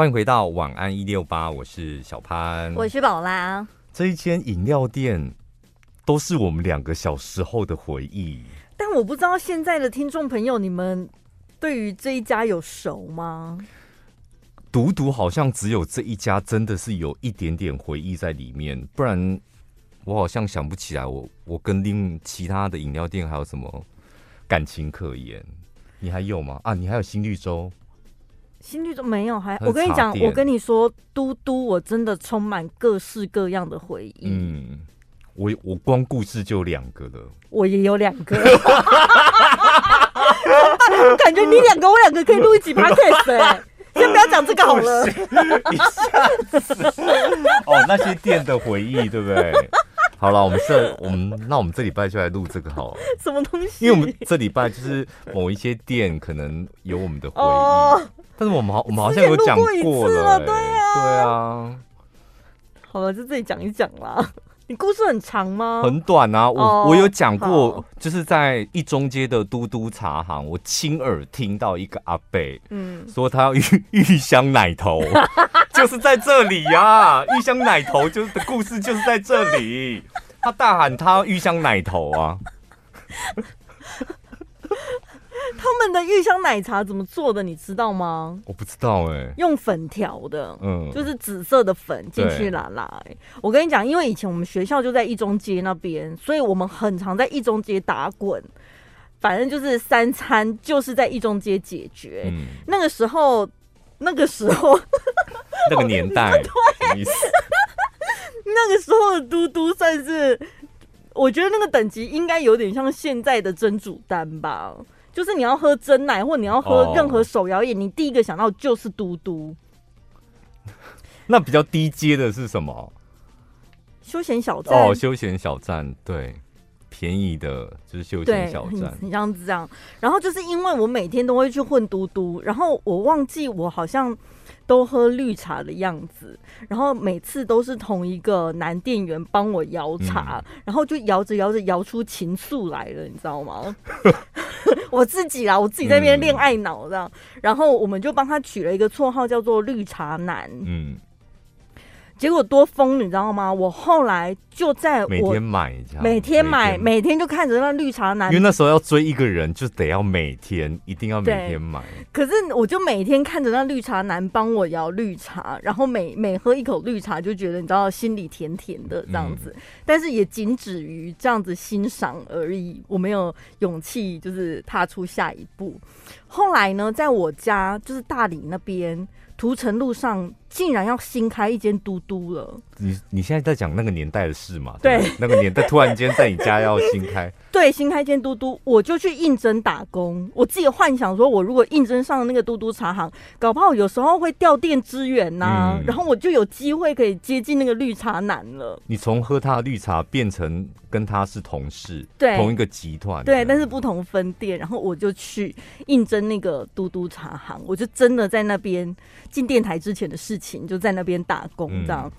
欢迎回到晚安一六八，我是小潘，我是宝拉。这一间饮料店都是我们两个小时候的回忆，但我不知道现在的听众朋友，你们对于这一家有熟吗？独独好像只有这一家真的是有一点点回忆在里面，不然我好像想不起来我，我我跟另其他的饮料店还有什么感情可言？你还有吗？啊，你还有新绿洲。新绿洲没有，还我跟你讲，我跟你说，嘟嘟，我真的充满各式各样的回忆。嗯，我我光故事就两个了，我也有两个，感觉你两个我两个可以录一集 podcast 哎，先不要讲这个好了。一下子哦，那些店的回忆，对不对？好了，我们这我们那我们这礼拜就来录这个好了。什么东西？因为我们这礼拜就是某一些店可能有我们的回忆。哦但是我们好，我们好像有讲过了，欸，对啊，对啊。好了，就自己讲一讲啦。你故事很长吗？很短啊，我、oh, 我有讲过，就是在一中街的嘟嘟茶行，我亲耳听到一个阿伯，嗯，说他要玉玉 香奶头，就是在这里呀，啊，玉香奶头就是的故事就是在这里，他大喊他要玉香奶头啊。他们的玉香奶茶怎么做的？你知道吗？我不知道哎、欸，用粉调的，嗯，就是紫色的粉进去拉拉、欸。我跟你讲，因为以前我们学校就在一中街那边，所以我们很常在一中街打滚。反正就是三餐就是在一中街解决。嗯、那个时候，那个时候，那个年代，对，那个时候的嘟嘟算是，我觉得那个等级应该有点像现在的珍煮丹吧。就是你要喝真奶，或你要喝任何手摇饮，你第一个想到就是嘟嘟。那比较低阶的是什么？休闲小站哦，休闲小站，对，便宜的就是休闲小站，你这样子这样。然后就是因为我每天都会去混嘟嘟，然后我忘记我好像。都喝绿茶的样子，然后每次都是同一个男店员帮我摇茶，嗯、然后就摇着摇着摇出情愫来了，你知道吗？我自己啦，我自己在那边恋爱脑这样，嗯、然后我们就帮他取了一个绰号叫做绿茶男。嗯。结果多疯，你知道吗？我后来就在我每天买，每天买，每天就看着那绿茶男。因为那时候要追一个人，就得要每天，一定要每天买。可是我就每天看着那绿茶男帮我摇绿茶，然后每每喝一口绿茶，就觉得你知道心里甜甜的这样子。嗯、但是也仅止于这样子欣赏而已，我没有勇气就是踏出下一步。后来呢，在我家就是大理那边。屠城路上竟然要新开一间嘟嘟了！你你现在在讲那个年代的事嘛？对，对，那个年代突然间在你家要新开，对，新开间嘟嘟，我就去应征打工。我自己幻想说，我如果应征上那个嘟嘟茶行，搞不好有时候会调店支援呐、啊，嗯、然后我就有机会可以接近那个绿茶男了。你从喝他的绿茶变成跟他是同事，对，同一个集团，对，但是不同分店，然后我就去应征那个嘟嘟茶行，我就真的在那边。进电台之前的事情，就在那边打工这样。嗯、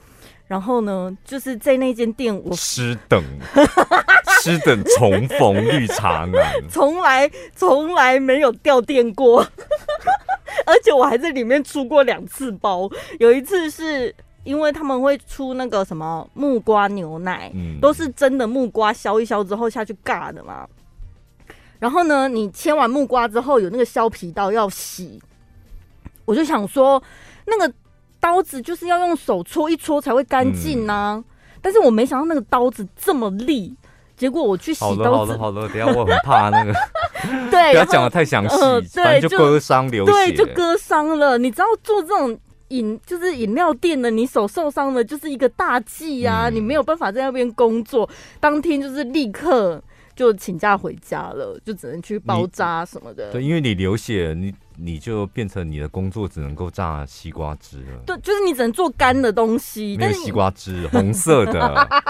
然后呢，就是在那间店我，我师等失等重逢绿茶男，从来从来没有掉电过，而且我还在里面出过两次包。有一次是因为他们会出那个什么木瓜牛奶，嗯、都是真的木瓜削一削之后下去尬的嘛。然后呢，你切完木瓜之后，有那个削皮刀要洗。我就想说，那个刀子就是要用手搓一搓才会干净呐。但是我没想到那个刀子这么利，结果我去洗刀子，好了好的好的，等下我很怕那个，对，不要讲的太详细，呃、对，就割伤流血，对，就割伤了。你知道做这种饮就是饮料店的，你手受伤了就是一个大忌啊，嗯、你没有办法在那边工作，当天就是立刻就请假回家了，就只能去包扎什么的。对，因为你流血，你。你就变成你的工作只能够榨西瓜汁了。对，就是你只能做干的东西。没有西瓜汁，红色的。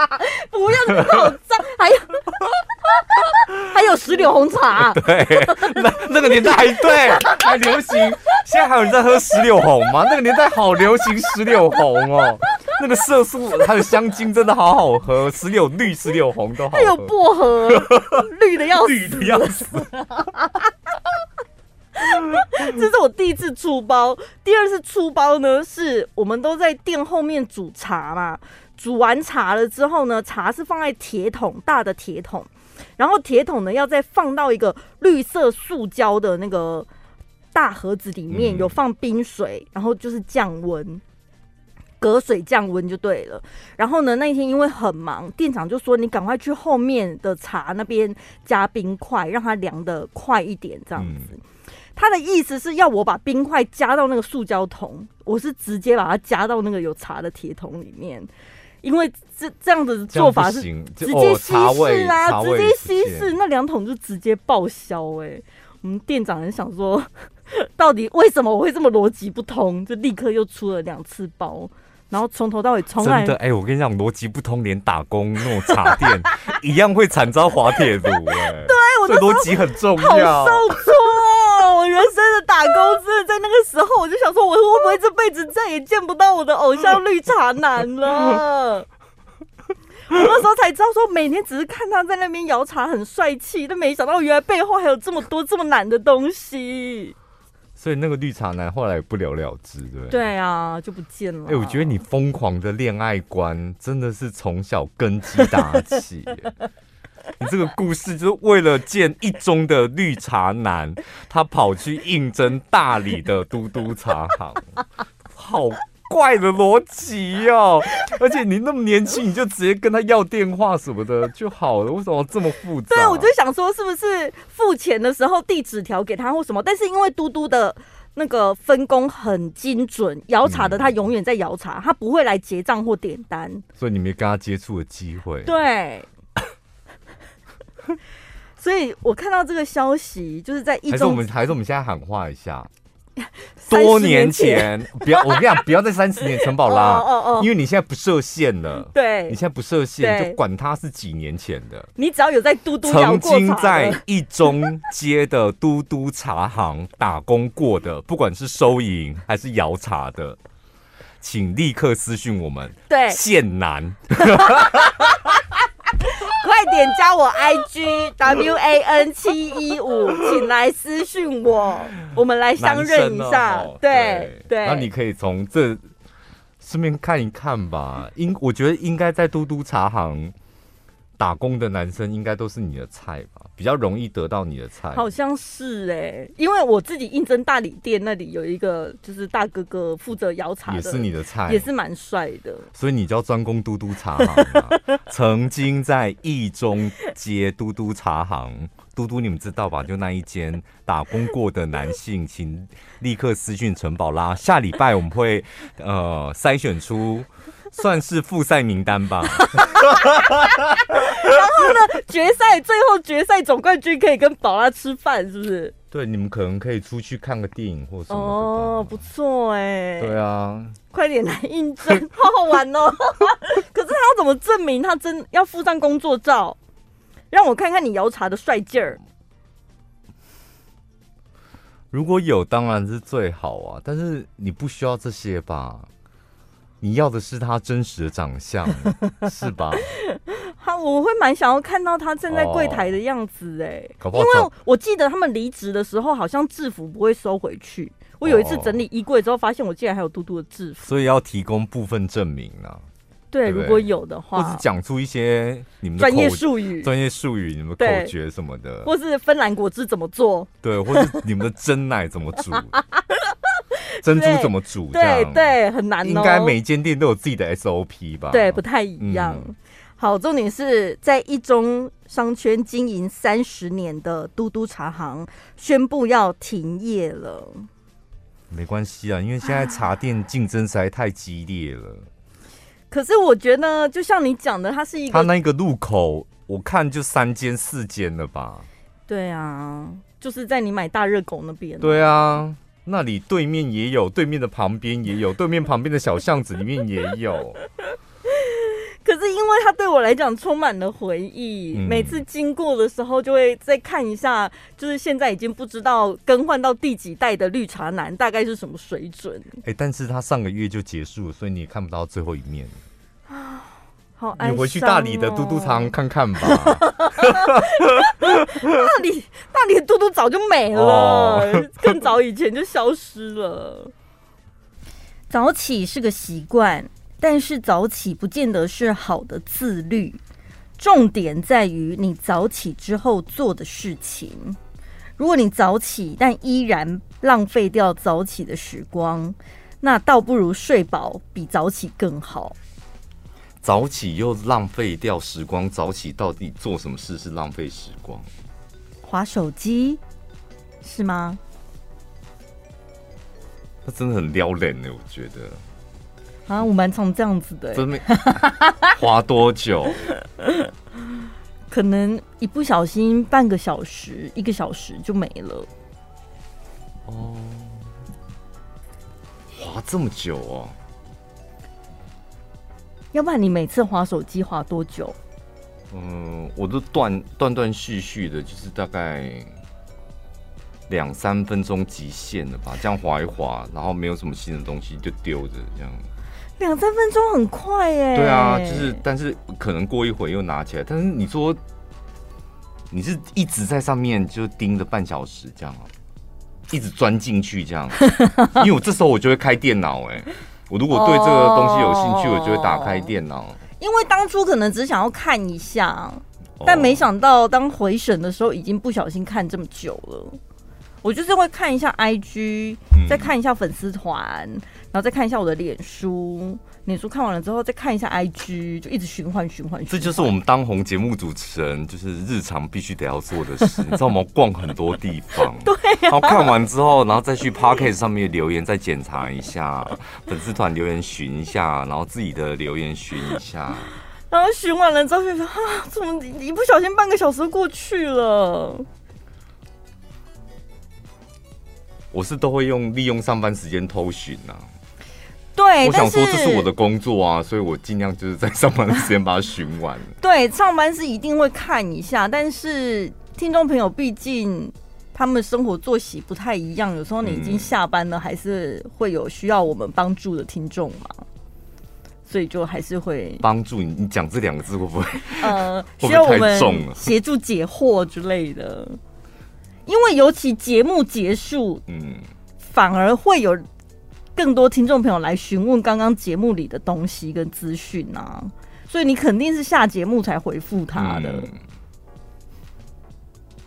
不要那么脏，还有 还有石榴红茶。对，那那个年代还对还流行。现在还有人在喝石榴红吗？那个年代好流行石榴红哦，那个色素还有香精真的好好喝，石榴绿、石榴红都好喝。还有薄荷，绿的要死，绿的要死。这是我第一次出包，第二次出包呢，是我们都在店后面煮茶嘛。煮完茶了之后呢，茶是放在铁桶，大的铁桶，然后铁桶呢要再放到一个绿色塑胶的那个大盒子里面，有放冰水，然后就是降温，隔水降温就对了。然后呢，那一天因为很忙，店长就说你赶快去后面的茶那边加冰块，让它凉的快一点，这样子。他的意思是要我把冰块加到那个塑胶桶，我是直接把它加到那个有茶的铁桶里面。因为这这样子的做法是直接稀释啊，直接稀释，那两桶就直接报销哎、欸。我们店长很想说，到底为什么我会这么逻辑不通？就立刻又出了两次包，然后从头到尾从来真的哎、欸，我跟你讲，逻辑不通，连打工那种茶店 一样会惨遭滑铁卢哎。对，我的逻辑很重要。好受挫，我人生的打工真的在那个时候，我就想说，我会不会这辈子再也见不到我的偶像绿茶男了？我那时候才知道，说每天只是看他在那边摇茶很帅气，但没想到原来背后还有这么多这么难的东西。所以那个绿茶男后来也不了了之，对对啊，就不见了。哎、欸，我觉得你疯狂的恋爱观真的是从小根基打起。你这个故事就是为了见一中的绿茶男，他跑去应征大理的嘟嘟茶行，好怪的逻辑哦！而且你那么年轻，你就直接跟他要电话什么的就好了，为什么这么复杂？对，我就想说，是不是付钱的时候递纸条给他或什么？但是因为嘟嘟的那个分工很精准，摇茶的他永远在摇茶，他不会来结账或点单，所以你没跟他接触的机会。对。所以我看到这个消息，就是在一中，还是我们还是我们现在喊话一下，多年前不要，我跟你讲，不要在三十年城堡啦，哦哦哦，因为你现在不设限了，对，你现在不设限，就管他是几年前的，你只要有在嘟嘟曾经在一中街的嘟嘟茶行打工过的，不管是收银还是摇茶的，请立刻私讯我们，对，现男。快点加我 IG W A N 七一五，请来私讯我，我们来相认一下。对对，那你可以从这顺便看一看吧。应我觉得应该在嘟嘟茶行打工的男生，应该都是你的菜吧。比较容易得到你的菜，好像是哎、欸，因为我自己应征大理店那里有一个，就是大哥哥负责摇茶，也是你的菜，也是蛮帅的，所以你就要专攻嘟嘟茶行、啊。曾经在义中街嘟嘟茶行，嘟嘟你们知道吧？就那一间打工过的男性，请立刻私讯陈宝拉。下礼拜我们会呃筛选出。算是复赛名单吧。然后呢，决赛最后决赛总冠军可以跟宝拉吃饭，是不是？对，你们可能可以出去看个电影或什么。哦，不错哎。对啊，快点来应征，好好玩哦。可是他要怎么证明他真要附上工作照，让我看看你摇茶的帅劲儿？如果有，当然是最好啊。但是你不需要这些吧？你要的是他真实的长相，是吧？他我会蛮想要看到他站在柜台的样子哎、哦，因为我记得他们离职的时候好像制服不会收回去。我有一次整理衣柜之后，发现我竟然还有嘟嘟的制服，所以要提供部分证明啊。对，对对如果有的话，或是讲出一些你们专业术语、专业术语、你们口诀什么的，或是芬兰果汁怎么做？对，或是你们的真奶怎么煮？珍珠怎么煮？对对，很难哦。应该每间店都有自己的 SOP 吧？对，不太一样。嗯、好，重点是在一中商圈经营三十年的嘟嘟茶行宣布要停业了。没关系啊，因为现在茶店竞争实在太激烈了。可是我觉得，就像你讲的，它是一个，它那个路口，我看就三间四间了吧？对啊，就是在你买大热狗那边。对啊。那里对面也有，对面的旁边也有，对面旁边的小巷子里面也有。可是因为它对我来讲充满了回忆，嗯，每次经过的时候就会再看一下，就是现在已经不知道更换到第几代的绿茶男大概是什么水准。哎，欸，但是他上个月就结束了，所以你也看不到最后一面。你回去大理的嘟嘟茶行看看吧。大理大理的嘟嘟早就没了，哦、更早以前就消失了。早起是个习惯，但是早起不见得是好的自律。重点在于你早起之后做的事情。如果你早起，但依然浪费掉早起的时光，那倒不如睡饱比早起更好。早起又浪费掉时光，早起到底做什么事是浪费时光？划手机是吗？那真的很撩人呢，我觉得。啊，我蛮常这样子的。真没滑多久？可能一不小心半个小时、一个小时就没了。哦，滑这么久哦？要不然你每次划手机划多久？嗯，我都断断断续续的，就是大概两三分钟极限了吧。这样划一划，然后没有什么新的东西就丢着，这样。两三分钟很快耶。对啊，就是，但是可能过一会又拿起来。但是你说你是一直在上面就盯着半小时这样，一直钻进去这样，因为我这时候我就会开电脑哎，我如果对这个东西有兴趣，我就会打开电脑。因为当初可能只想要看一下，但没想到当回审的时候，已经不小心看这么久了。我就是会看一下 IG，再看一下粉丝团。然后再看一下我的脸书，脸书看完了之后再看一下 IG，就一直循环循环。这就是我们当红节目主持人，就是日常必须得要做的事。你知道吗？逛很多地方，对、啊。然后看完之后，然后再去 Podcast 上面留言再检查一下，粉丝团留言寻一下，然后自己的留言寻一下。然后寻完了之后就说啊，怎么一不小心半个小时过去了？我是都会用利用上班时间偷寻呐。对，我想说这是我的工作啊，所以我尽量就是在上班的时间把它寻完。对，上班是一定会看一下，但是听众朋友毕竟他们生活作息不太一样，有时候你已经下班了，还是会有需要我们帮助的听众嘛，所以就还是会帮助你。你讲这两个字会不会呃 需要我们协助解惑之类的？因为尤其节目结束，嗯，反而会有。更多听众朋友来询问刚刚节目里的东西跟资讯啊，所以你肯定是下节目才回复他的。嗯。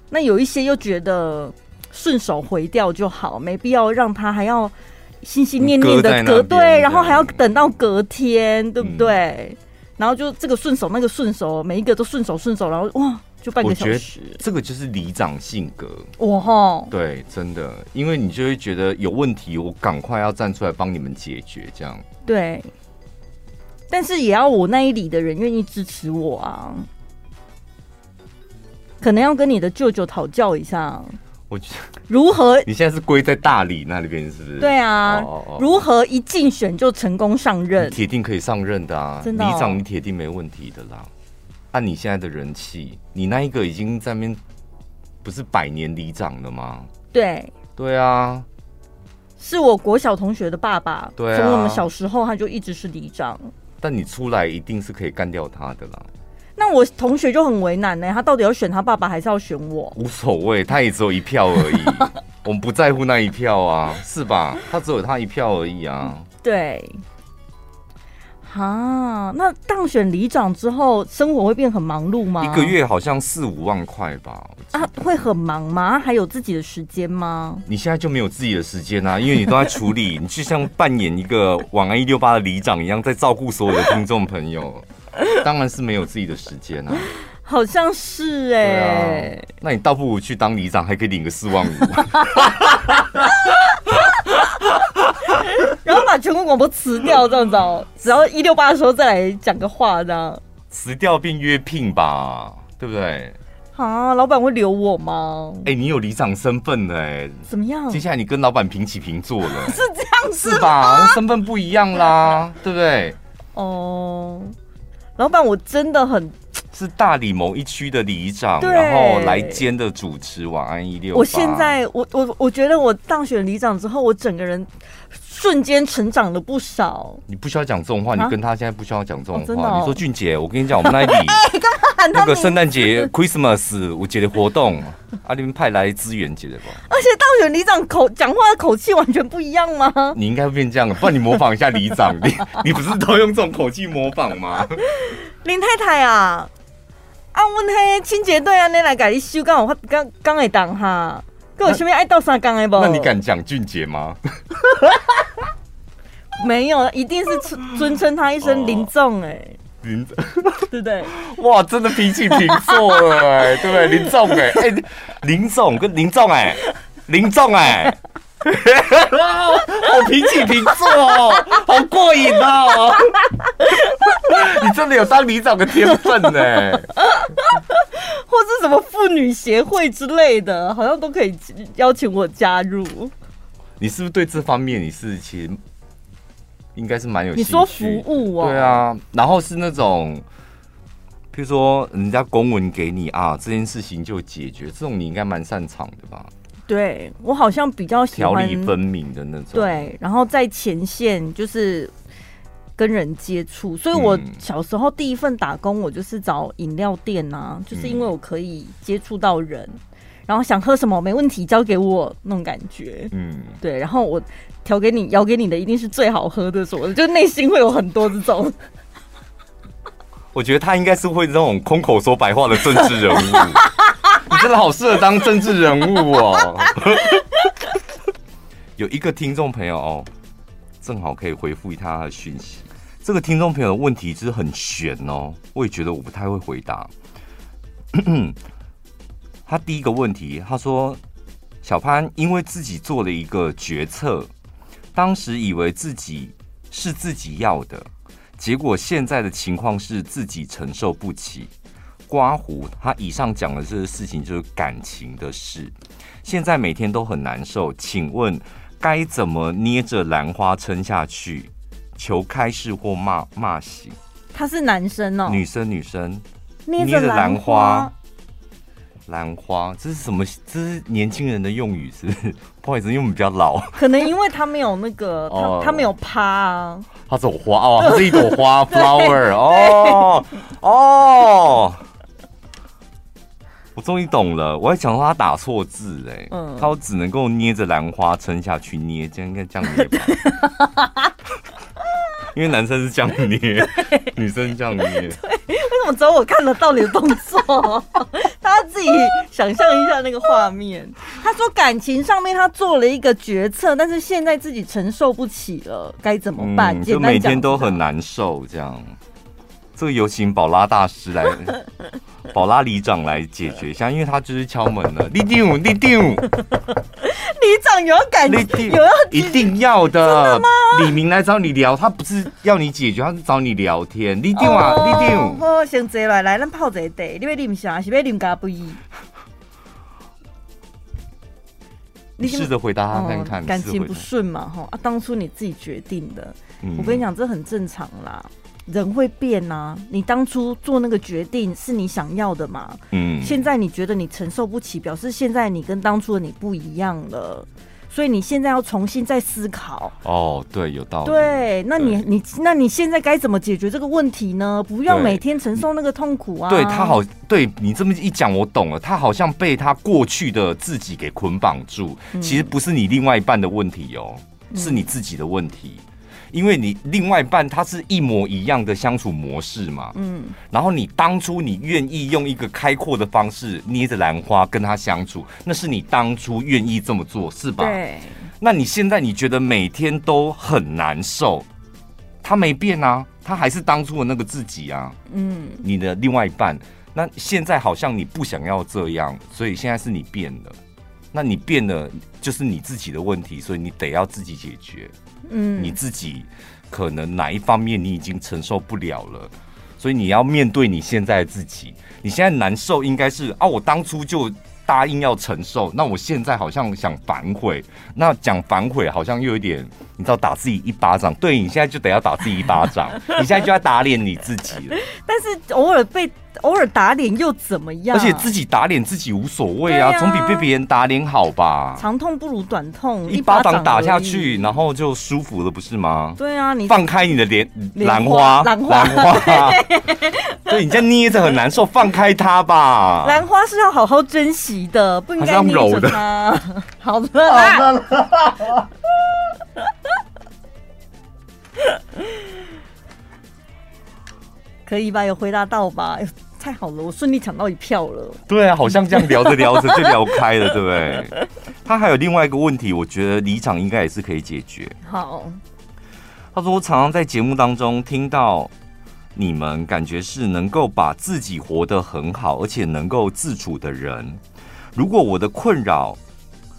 那有一些又觉得顺手回掉就好，没必要让他还要心心念念的隔对，然后还要等到隔天，对不对？嗯。然后就这个顺手那个顺手，每一个都顺手顺手，然后哇。就半个小时，这个就是里长性格。哇哈，对，真的，因为你就会觉得有问题，我赶快要站出来帮你们解决，这样。对，但是也要我那一里的人愿意支持我啊，可能要跟你的舅舅讨教一下。我觉得如何？你现在是归在大理那里边，是不是？对啊，如何一竞选就成功上任？铁定可以上任的啊，真的哦，里长你铁定没问题的啦。按你现在的人气，你那一个已经在那边不是百年里长了吗？对，对啊，是我国小同学的爸爸，对啊，从我们小时候他就一直是里长。但你出来一定是可以干掉他的啦。那我同学就很为难呢，他到底要选他爸爸还是要选我？无所谓，他也只有一票而已，我们不在乎那一票啊，是吧？他只有他一票而已啊。对。啊，那当选里长之后，生活会变很忙碌吗？一个月好像四五万块吧。啊，会很忙吗？还有自己的时间吗？你现在就没有自己的时间啊，因为你都在处理，你就像扮演一个晚安一六八的里长一样，在照顾所有的听众朋友，当然是没有自己的时间啊。好像是哎、欸啊，那你倒不如去当里长，还可以领个四万五。然后把全国广播辞掉，这样子哦，只要一六八的时候再来讲个话，这样辞掉并约聘吧，对不对？啊，老板会留我吗？哎、欸，你有里长身份的哎，怎么样？接下来你跟老板平起平坐了，是这样子是吧？身份不一样啦，对不对？哦，老板，我真的很。是大理某一区的里长，然后来兼的主持晚安一六。我现在，我我我觉得我当选里长之后，我整个人瞬间成长了不少。你不需要讲这种话，你跟他现在不需要讲这种话。啊哦哦、你说俊杰，我跟你讲，我们那里、欸、那个圣诞节 Christmas 我节的活动，啊，你们派来支援节的吧？而且当选里长口讲话的口气完全不一样吗？你应该会变这样，不然你模仿一下里长，你 你不是都用这种口气模仿吗？林太太啊，啊，阮迄清洁队安尼来给你修，刚好刚刚会当哈。跟我身边爱到三缸的不？那你敢讲俊杰吗？没有，一定是尊尊称他一声林总哎，林总，对不对？哇，真的脾气平坐了哎，对不对？林总哎，哎，林总跟林总哎，林总哎，我平起平坐哦，好过瘾哦！你真的有当里长的天分呢。或是什么妇女协会之类的，好像都可以邀请我加入。你是不是对这方面你是其实应该是蛮有兴趣？你说服务哦？对啊，然后是那种，譬如说人家公文给你啊，这件事情就解决，这种你应该蛮擅长的吧？对，我好像比较喜欢条理分明的那种。对，然后在前线就是。跟人接触，所以我小时候第一份打工，我就是找饮料店啊，就是因为我可以接触到人，然后想喝什么没问题，交给我那种感觉，嗯，对，然后我调给你，舀给你的一定是最好喝的，什么的，就内心会有很多这种。我觉得他应该是会这种空口说白话的政治人物，你 真的好适合当政治人物哦。有一个听众朋友哦，正好可以回复他的讯息。这个听众朋友的问题就是很悬哦，我也觉得我不太会回答。他第一个问题，他说：“小潘因为自己做了一个决策，当时以为自己是自己要的，结果现在的情况是自己承受不起。刮胡，他以上讲的这个事情就是感情的事，现在每天都很难受。请问该怎么捏着兰花撑下去？”求开示或骂骂醒。他是男生哦，女生女生捏着兰花，兰花这是什么？这是年轻人的用语是不是？不好意思，因为我们比较老。可能因为他没有那个，他他没有趴啊。他是花哦，它是一朵花，flower 哦哦。我终于懂了，我还想说他打错字哎，嗯，他只能够捏着兰花撑下去捏，这样应该这样捏吧。因为男生是这样捏，女生是这样捏。对，为什么只有我看得到你的动作？他自己想象一下那个画面。他说感情上面他做了一个决策，但是现在自己承受不起了，该怎么办？嗯，就每天都很难受，这样。这个有请宝拉大师来，宝拉里长来解决一下，因为他就是敲门了。里定，里长，里长有要改，有要一定要的。李明来找你聊，他不是要你解决，他是找你聊天。里定啊，里长，好，先坐来，来，咱泡一个茶。你要啉啥？是要啉咖啡？你试着回答他看看。感情不顺嘛？哈啊，当初你自己决定的。我跟你讲，这很正常啦。人会变呐、啊，你当初做那个决定是你想要的嘛？嗯，现在你觉得你承受不起，表示现在你跟当初的你不一样了，所以你现在要重新再思考。哦，对，有道理。对，那你你那你现在该怎么解决这个问题呢？不要每天承受那个痛苦啊。对，他好，对你这么一讲，我懂了。他好像被他过去的自己给捆绑住，嗯、其实不是你另外一半的问题哦，是你自己的问题。因为你另外一半他是一模一样的相处模式嘛，嗯，然后你当初你愿意用一个开阔的方式捏着兰花跟他相处，那是你当初愿意这么做，是吧？对。那你现在你觉得每天都很难受，他没变啊，他还是当初的那个自己啊，嗯，你的另外一半，那现在好像你不想要这样，所以现在是你变了，那你变了就是你自己的问题，所以你得要自己解决。嗯，你自己可能哪一方面你已经承受不了了，所以你要面对你现在的自己。你现在难受应该是啊，我当初就答应要承受，那我现在好像想反悔，那讲反悔好像又有点，你知道打自己一巴掌，对，你现在就得要打自己一巴掌，你现在就要打脸你自己了。但是偶尔被。偶尔打脸又怎么样？而且自己打脸自己无所谓啊，总比被别人打脸好吧？长痛不如短痛，一巴掌打下去，然后就舒服了，不是吗？对啊，你放开你的莲兰花，兰花，兰花，对，你这样捏着很难受，放开它吧。兰花是要好好珍惜的，不应该揉的。好的，好的。可以吧？有回答到吧？太好了，我顺利抢到一票了。对啊，好像这样聊着聊着就聊开了，对不对？他还有另外一个问题，我觉得离场应该也是可以解决。好，他说我常常在节目当中听到你们，感觉是能够把自己活得很好，而且能够自处的人。如果我的困扰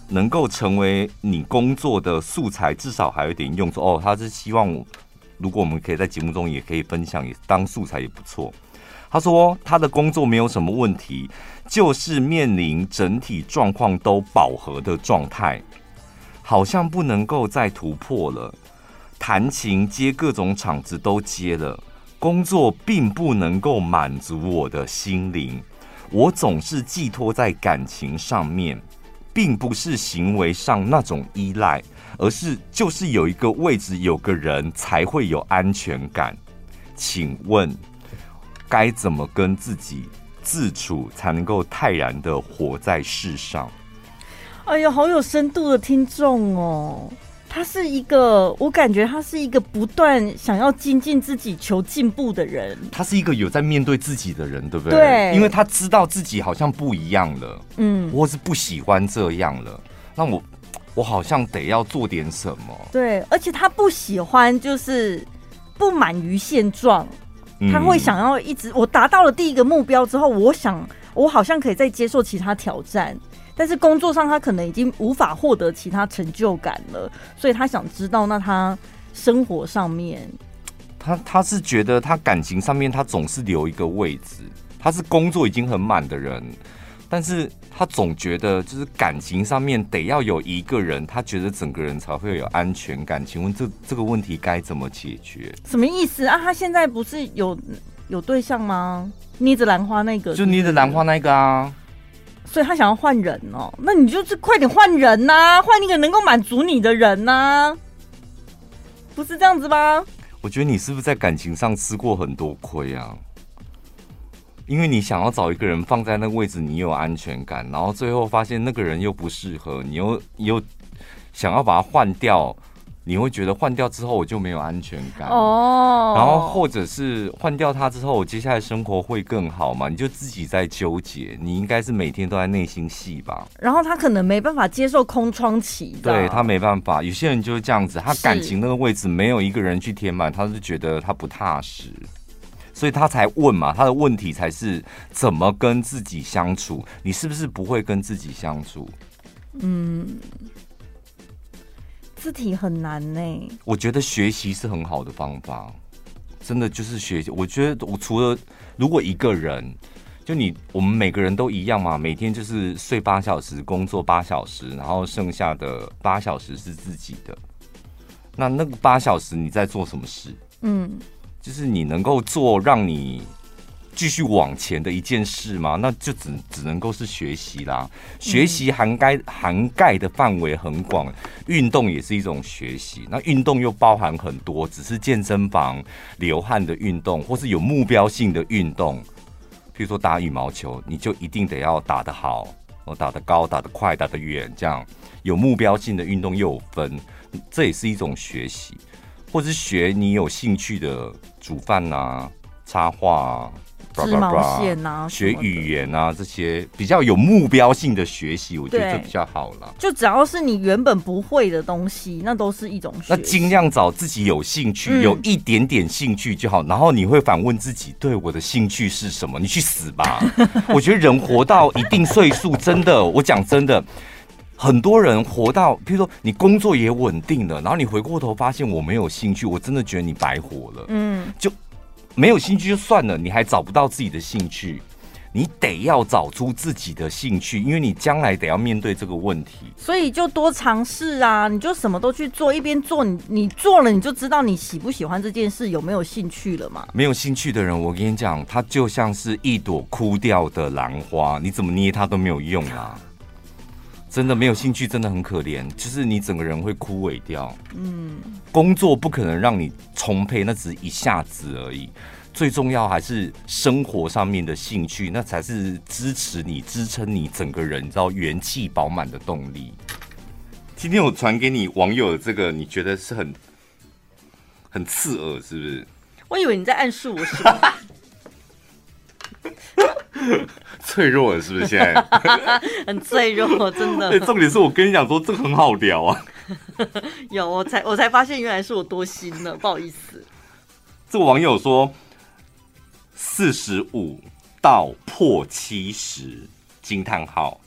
能够成为你工作的素材，至少还有一点用处。哦，他是希望我。如果我们可以在节目中也可以分享，也当素材也不错。他说他的工作没有什么问题，就是面临整体状况都饱和的状态，好像不能够再突破了。弹琴接各种场子都接了，工作并不能够满足我的心灵。我总是寄托在感情上面，并不是行为上那种依赖。而是就是有一个位置，有个人才会有安全感。请问该怎么跟自己自处，才能够泰然的活在世上？哎呀，好有深度的听众哦！他是一个，我感觉他是一个不断想要精进自己、求进步的人。他是一个有在面对自己的人，对不对？对，因为他知道自己好像不一样了，嗯，或是不喜欢这样了。那我。我好像得要做点什么。对，而且他不喜欢，就是不满于现状，他会想要一直。我达到了第一个目标之后，我想我好像可以再接受其他挑战，但是工作上他可能已经无法获得其他成就感了，所以他想知道，那他生活上面，他他是觉得他感情上面他总是留一个位置，他是工作已经很满的人。但是他总觉得，就是感情上面得要有一个人，他觉得整个人才会有安全感。请问这这个问题该怎么解决？什么意思啊？他现在不是有有对象吗？捏着兰花那个是是？就捏着兰花那个啊。所以他想要换人哦。那你就是快点换人呐、换一个能够满足你的人呐、不是这样子吗？我觉得你是不是在感情上吃过很多亏啊？因为你想要找一个人放在那个位置，你有安全感，然后最后发现那个人又不适合，你又又想要把他换掉，你会觉得换掉之后我就没有安全感哦。然后或者是换掉他之后，我接下来生活会更好嘛？你就自己在纠结，你应该是每天都在内心戏吧？然后他可能没办法接受空窗期，对，他没办法。有些人就是这样子，他感情那个位置没有一个人去填满，他是觉得他不踏实。所以他才问嘛，他的问题才是怎么跟自己相处？你是不是不会跟自己相处？嗯，这题很难呢。我觉得学习是很好的方法，真的就是学习。我觉得我除了如果一个人，就你我们每个人都一样嘛，每天就是睡八小时，工作八小时，然后剩下的八小时是自己的。那那个八小时你在做什么事？嗯。就是你能够做让你继续往前的一件事吗？那就只只能够是学习啦。学习涵盖涵盖的范围很广，运动也是一种学习。那运动又包含很多，只是健身房流汗的运动，或是有目标性的运动。譬如说打羽毛球，你就一定得要打得好，我打得高、打得快、打得远，这样有目标性的运动又有分，这也是一种学习。或是学你有兴趣的煮饭啊、插画啊、织毛线啊、学语言啊这些比较有目标性的学习，我觉得就比较好了。就只要是你原本不会的东西，那都是一种。那尽量找自己有兴趣、嗯、有一点点兴趣就好。然后你会反问自己：对，我的兴趣是什么？你去死吧！我觉得人活到一定岁数，真的，我讲真的。很多人活到，譬如说你工作也稳定了，然后你回过头发现我没有兴趣，我真的觉得你白活了。嗯，就没有兴趣就算了，你还找不到自己的兴趣，你得要找出自己的兴趣，因为你将来得要面对这个问题。所以就多尝试啊，你就什么都去做，一边做你你做了，你就知道你喜不喜欢这件事，有没有兴趣了嘛？没有兴趣的人，我跟你讲，他就像是一朵枯掉的兰花，你怎么捏它都没有用啊。真的没有兴趣，真的很可怜，就是你整个人会枯萎掉。嗯，工作不可能让你充沛，那只是一下子而已。最重要还是生活上面的兴趣，那才是支持你、支撑你整个人，你知道元气饱满的动力。今天我传给你网友的这个，你觉得是很很刺耳，是不是？我以为你在暗示我是吧？脆弱了是不是？现在 很脆弱，真的。重点是我跟你讲说，这个很好聊啊。有，我才我才发现，原来是我多心了，不好意思。这个网友说，四十五到破七十惊叹号，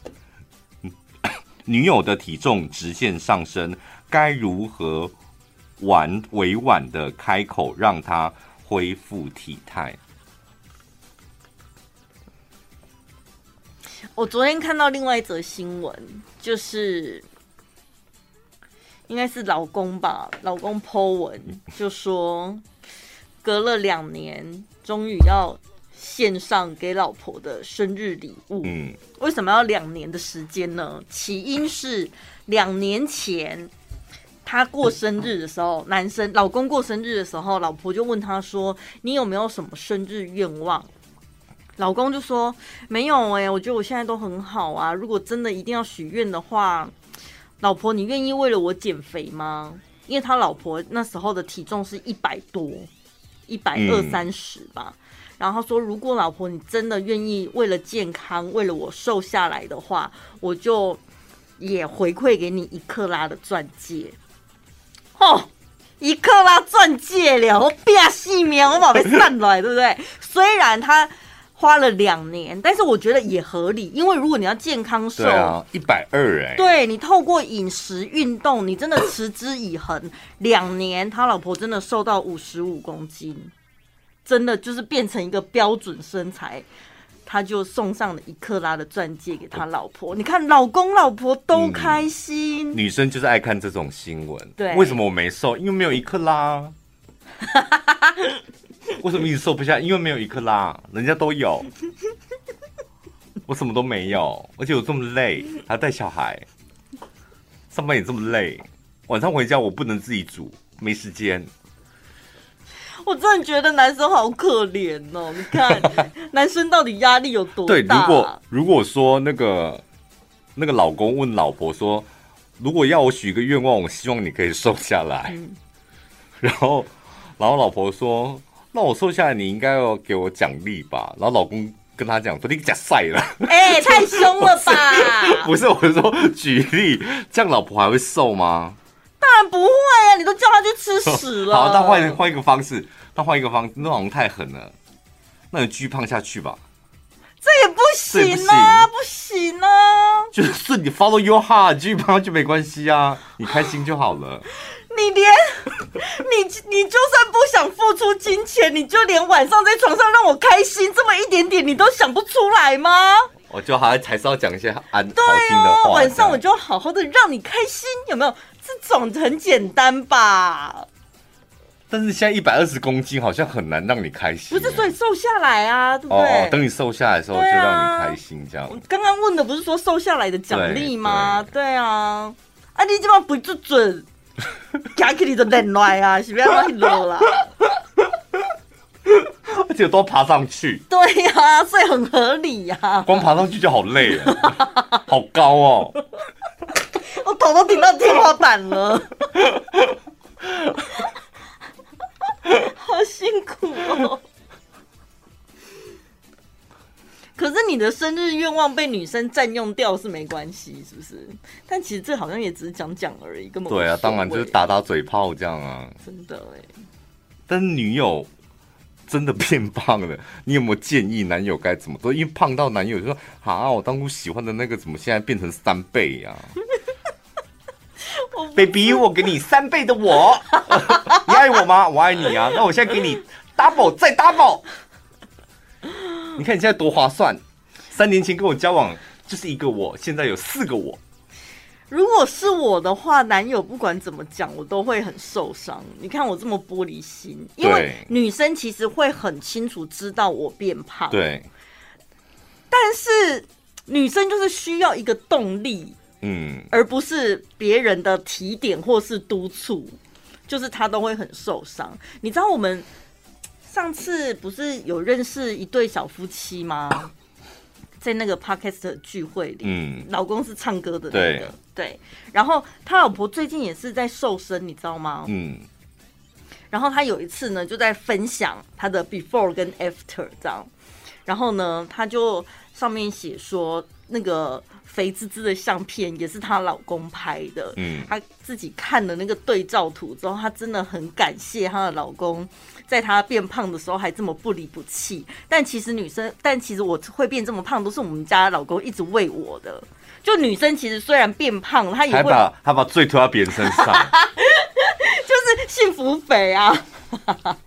女友的体重直线上升，该如何婉委婉的开口让她恢复体态？我昨天看到另外一则新闻，就是应该是老公吧，老公 po 文就说，隔了两年，终于要献上给老婆的生日礼物。嗯，为什么要两年的时间呢？起因是两年前他过生日的时候，男生老公过生日的时候，老婆就问他说：“你有没有什么生日愿望？”老公就说没有哎、我觉得我现在都很好啊。如果真的一定要许愿的话，老婆，你愿意为了我减肥吗？因为他老婆那时候的体重是一百多，一百二三十吧。然后说，如果老婆你真的愿意为了健康，为了我瘦下来的话，我就也回馈给你一克拉的钻戒。哦，一克拉钻戒了，我变细苗，我把它散来，对不对？虽然他。花了两年，但是我觉得也合理，因为如果你要健康瘦，对啊，一百二哎，对，你透过饮食、运动，你真的持之以恒，两年，他老婆真的瘦到五十五公斤，真的就是变成一个标准身材，他就送上了一克拉的钻戒给他老婆。你看，老公老婆都开心，嗯，女生就是爱看这种新闻。对，为什么我没瘦？因为没有一克拉。为什么一直瘦不下？因为没有一克拉，人家都有，我什么都没有，而且我这么累，还要带小孩，上班也这么累，晚上回家我不能自己煮，没时间。我真的觉得男生好可怜哦！你看，男生到底压力有多大？对，如果如果说那个那个老公问老婆说，如果要我许一个愿望，我希望你可以瘦下来，嗯、然后然后老婆说。那我瘦下来，你应该要给我奖励吧？然后老公跟他讲说：“你假晒了。”哎、欸，太凶了吧？不是，我是说举例，这样老婆还会瘦吗？当然不会啊！你都叫他去吃屎了。好，那换换一个方式，那换一个方式，那老公太狠了。那你继续胖下去吧。这也不行啊！不行啊！就是你 follow your heart，继续胖下去没关系啊，你开心就好了。你连你你就算不想付出金钱，你就连晚上在床上让我开心这么一点点，你都想不出来吗？我就还还是要讲一些安对哦。晚上我就好好的让你开心，有没有？这种很简单吧？但是现在一百二十公斤好像很难让你开心。不是，所以瘦下来啊，对不对？哦，等你瘦下来的时候就让你开心，这样。我刚刚问的不是说瘦下来的奖励吗？对，对啊，啊，你这么不准准。家起你就冷来啊，是不是要去热啦？而且都爬上去。对呀、啊，所以很合理呀、啊。光爬上去就好累啊，好高哦。我头都顶到天花板了，好辛苦哦。可是你的生日愿望被女生占用掉是没关系，是不是？但其实这好像也只是讲讲而已，根本对啊，当然就是打打嘴炮这样啊。真的哎，但是女友真的变胖了，你有没有建议男友该怎么做？因为胖到男友就说：“啊，我当初喜欢的那个怎么现在变成三倍呀、啊？”Baby，我给你三倍的我，你爱我吗？我爱你啊！那我现在给你 double 再 double。你看你现在多划算，三年前跟我交往就是一个我，现在有四个我。如果是我的话，男友不管怎么讲，我都会很受伤。你看我这么玻璃心，因为女生其实会很清楚知道我变胖，对。但是女生就是需要一个动力，嗯，而不是别人的提点或是督促，就是她都会很受伤。你知道我们上次不是有认识一对小夫妻吗？在那个 podcast 聚会里，嗯，老公是唱歌的那个，对，对，然后他老婆最近也是在瘦身，你知道吗？嗯，然后他有一次呢，就在分享他的 before 跟 after 这样，然后呢，他就上面写说那个。肥滋滋的相片也是她老公拍的，嗯，她自己看了那个对照图之后，她真的很感谢她的老公，在她变胖的时候还这么不离不弃。但其实女生，但其实我会变这么胖，都是我们家老公一直喂我的。就女生其实虽然变胖，她也会把她把罪推到别人身上，就是幸福肥啊，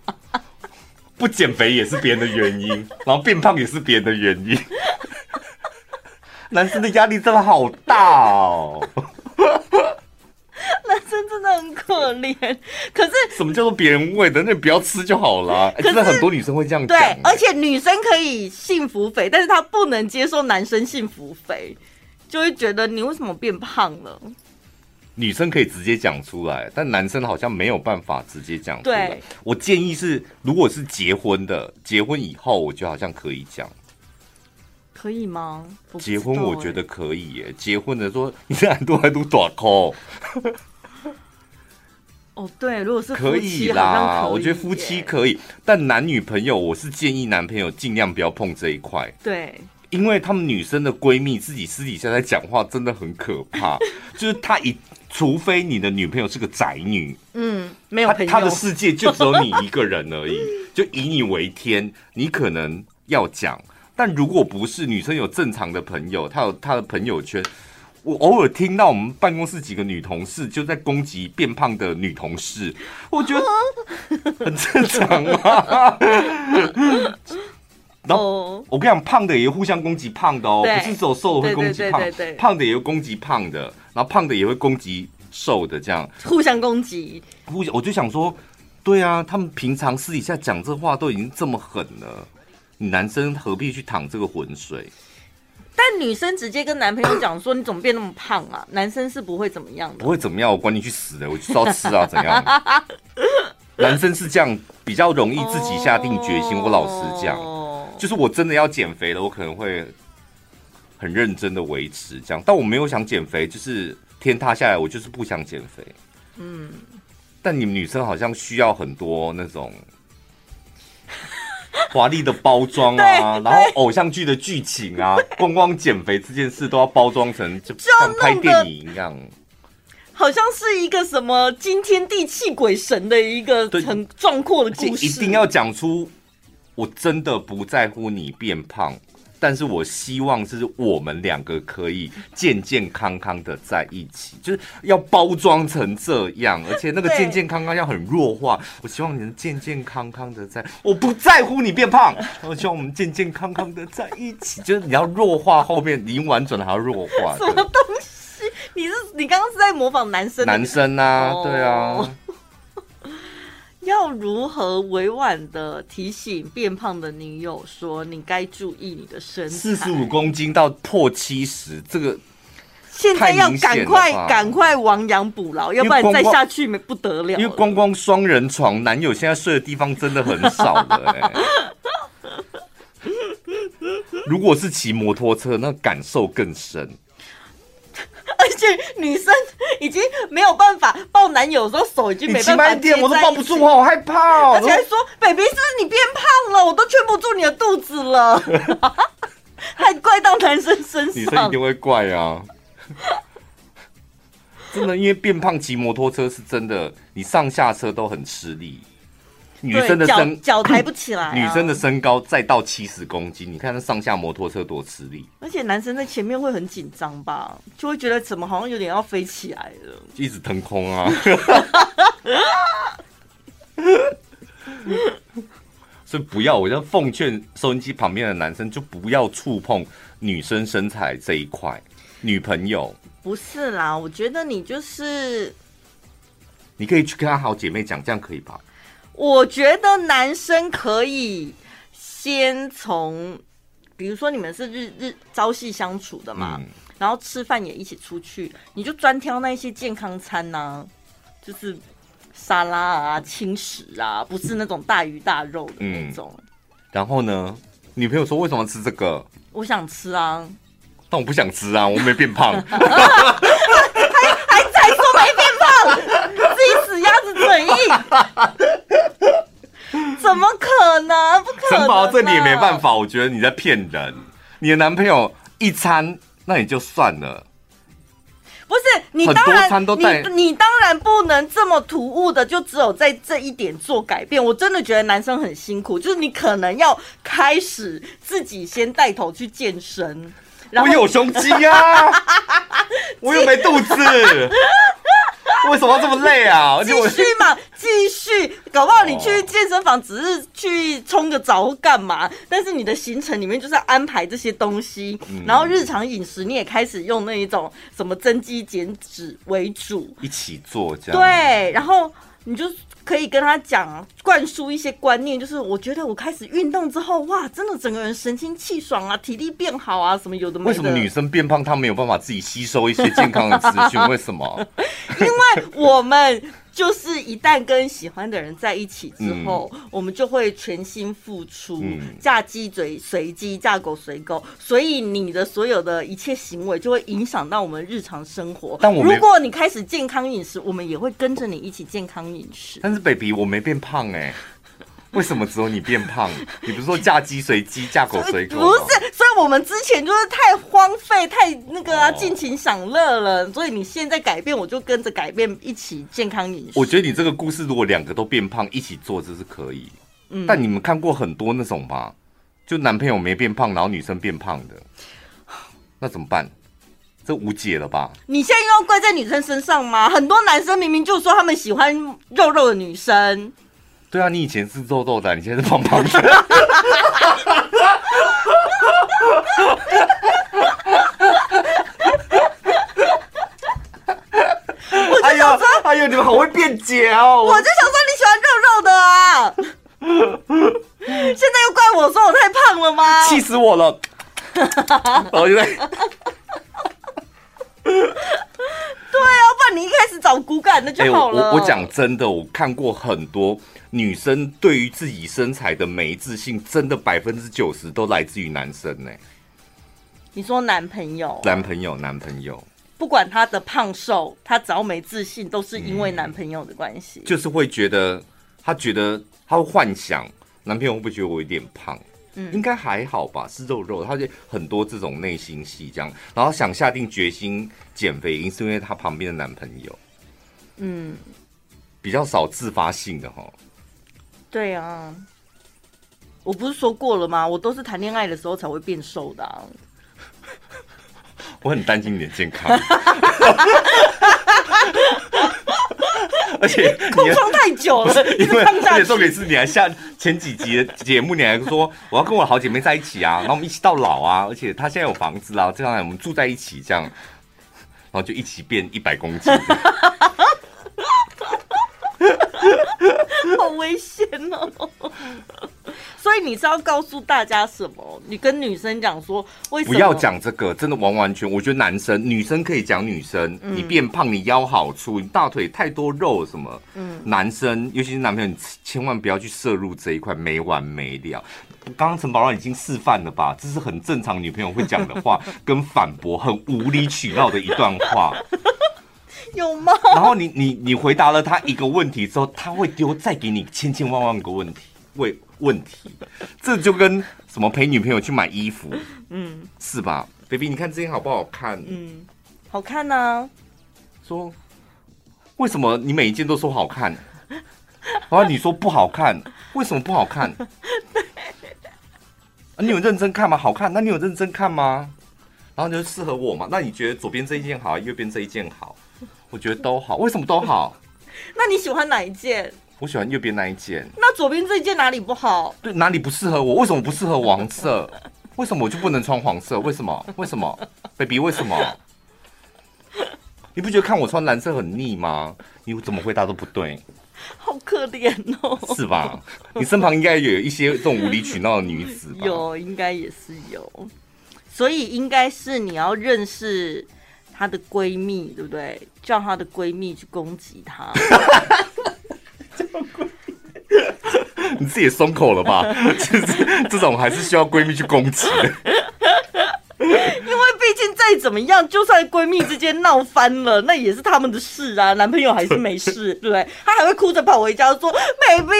不减肥也是别人的原因，然后变胖也是别人的原因。男生的压力真的好大哦，男生真的很可怜。可是什么叫做别人喂的？那你不要吃就好了。可是、欸、很多女生会这样讲。对，而且女生可以幸福肥，但是她不能接受男生幸福肥，就会觉得你为什么变胖了？女生可以直接讲出来，但男生好像没有办法直接讲出来。对，我建议是，如果是结婚的，结婚以后，我觉得好像可以讲。可以吗？结婚我觉得可以耶。结婚的说 你这很多还都短扣。哦，对，如果是可以啦，我觉得夫妻可以，但男女朋友我是建议男朋友尽量不要碰这一块。对，因为他们女生的闺蜜自己私底下在讲话，真的很可怕。就是她一，除非你的女朋友是个宅女，嗯，没有朋友，他的世界就只有你一个人而已，就以你为天，你可能要讲。但如果不是女生有正常的朋友，她有她的朋友圈，我偶尔听到我们办公室几个女同事就在攻击变胖的女同事，我觉得很正常啊。然后我跟你讲，胖的也互相攻击胖的哦，不是只有瘦的会攻击胖，胖的也会攻击胖的，然后胖的也会攻击瘦的，这样互相攻击。互相，我就想说，对啊，他们平常私底下讲这话都已经这么狠了。男生何必去淌这个浑水？但女生直接跟男朋友讲说：“你怎么变那么胖啊？” 男生是不会怎么样的，不会怎么样，我管你去死的，我就知道吃啊，怎样？男生是这样，比较容易自己下定决心。我老实讲，就是我真的要减肥了，我可能会很认真的维持这样。但我没有想减肥，就是天塌下来，我就是不想减肥。嗯，但你们女生好像需要很多那种。华丽的包装啊，然后偶像剧的剧情啊，光光减肥这件事都要包装成就像拍电影一样，好像是一个什么惊天地泣鬼神的一个很壮阔的故事，一定要讲出我真的不在乎你变胖。但是我希望是我们两个可以健健康康的在一起，就是要包装成这样，而且那个健健康康要很弱化。我希望你能健健康康的在，我不在乎你变胖，我希望我们健健康康的在一起。就是你要弱化后面，你婉转的还要弱化。什么东西？你是你刚刚是在模仿男生？男生啊，对啊。要如何委婉的提醒变胖的女友说，你该注意你的身材？四十五公斤到破七十，这个现在要赶快赶快亡羊补牢，要不然再下去没不得了。因为光光双人床，男友现在睡的地方真的很少了欸。如果是骑摩托车，那感受更深。女生已经没有办法抱男友的时候，手已经没办法。你慢一点，我都抱不住，我好害怕哦。而且还说：“baby，是不是你变胖了？我都圈不住你的肚子了。”还怪到男生身上，女生一定会怪啊。真的，因为变胖骑摩托车是真的，你上下车都很吃力。女生的身脚抬不起来，啊，女生的身高再到七十公斤，你看那上下摩托车多吃力。而且男生在前面会很紧张吧，就会觉得怎么好像有点要飞起来了，一直腾空啊。所以不要，我就奉劝收音机旁边的男生，就不要触碰女生身材这一块。女朋友不是啦，我觉得你就是，你可以去跟她好姐妹讲，这样可以吧？我觉得男生可以先从，比如说你们是日日朝夕相处的嘛，嗯、然后吃饭也一起出去，你就专挑那些健康餐呐、啊，就是沙拉啊、轻食啊，不是那种大鱼大肉的那种。嗯、然后呢，女朋友说为什么吃这个？我想吃啊，但我不想吃啊，我没变胖。死鸭子嘴硬，怎么可能？不可能！陈宝这你也没办法，我觉得你在骗人。你的男朋友一餐，那也就算了。不是你当然，你你当然不能这么突兀的，就只有在这一点做改变。我真的觉得男生很辛苦，就是你可能要开始自己先带头去健身。我有胸肌呀，我又没肚子。为什么要这么累啊？继续嘛，继续。搞不好你去健身房只是去冲个澡或干嘛，但是你的行程里面就是安排这些东西，然后日常饮食你也开始用那一种什么增肌减脂为主，一起做这样。对，然后你就。可以跟他讲，灌输一些观念，就是我觉得我开始运动之后，哇，真的整个人神清气爽啊，体力变好啊，什么有的没的。为什么女生变胖，她没有办法自己吸收一些健康的资讯？为什么？因为我们。就是一旦跟喜欢的人在一起之后，嗯、我们就会全心付出，嗯、嫁鸡随随鸡，嫁狗随狗，所以你的所有的一切行为就会影响到我们日常生活。但我如果你开始健康饮食，我们也会跟着你一起健康饮食。但是，baby，我没变胖哎、欸。为什么只有你变胖？你不是说嫁鸡随鸡，嫁狗随狗？不是，所以我们之前就是太荒废，太那个啊，尽情享乐了。所以你现在改变，我就跟着改变，一起健康饮食。我觉得你这个故事，如果两个都变胖，一起做这是可以。嗯，但你们看过很多那种吧？就男朋友没变胖，然后女生变胖的，那怎么办？这无解了吧？你现在又要怪在女生身上吗？很多男生明明就说他们喜欢肉肉的女生。对啊，你以前是肉肉的，你现在是胖胖的。哎呦，哎呦，你们好会辩解哦！我就想说你喜欢肉肉的啊，现在又怪我说我太胖了吗？气死我了！我现在，对啊，不然你一开始找骨感的就好了。欸、我我讲真的，我看过很多。女生对于自己身材的没自信，真的百分之九十都来自于男生呢。你说男朋友？男朋友，男朋友，不管他的胖瘦，他只要没自信，都是因为男朋友的关系。嗯，就是会觉得，他觉得他会幻想男朋友会不会觉得我有点胖？嗯，应该还好吧，是肉肉，他就很多这种内心戏这样，然后想下定决心减肥，因是因为他旁边的男朋友。嗯，比较少自发性的哈。对啊，我不是说过了吗？我都是谈恋爱的时候才会变瘦的啊。我很担心你的健康，而且空窗太久了，因为而且重点是你还下前几集的节目，你还说我要跟我好姐妹在一起啊，然后我们一起到老啊，而且她现在有房子啊，这样我们住在一起，这样，然后就一起变一百公斤。好危险哦！所以你是要告诉大家什么？你跟女生讲说，为什么？不要讲这个，真的完完全。我觉得男生、女生可以讲女生，嗯、你变胖，你腰好粗，你大腿太多肉什么？嗯，男生尤其是男朋友，你千万不要去摄入这一块，没完没了。刚刚陈宝让已经示范了吧？这是很正常女朋友会讲的话，跟反驳，很无理取闹的一段话。有吗？然后你你你回答了他一个问题之后，他会丢再给你千千万万个问题问问题，这就跟什么陪女朋友去买衣服，嗯，是吧？baby，你看这件好不好看？嗯，好看呢、啊。说为什么你每一件都说好看？然后你说不好看，为什么不好看？啊，你有认真看吗？好看？那你有认真看吗？然后就适合我嘛？那你觉得左边这一件好，右边这一件好？我觉得都好，为什么都好？那你喜欢哪一件？我喜欢右边那一件。那左边这一件哪里不好？对，哪里不适合我？为什么不适合黄色？为什么我就不能穿黄色？为什么？为什么？baby，为什么？你不觉得看我穿蓝色很腻吗？你怎么回答都不对，好可怜哦，是吧？你身旁应该有一些这种无理取闹的女子吧，有，应该也是有，所以应该是你要认识她的闺蜜，对不对？叫她的闺蜜去攻击她。你自己松口了吧？就是这种还是需要闺蜜去攻击的。因为毕竟再怎么样，就算闺蜜之间闹翻了，那也是他们的事啊。男朋友还是没事，对不对？他还会哭着跑回家说：“baby，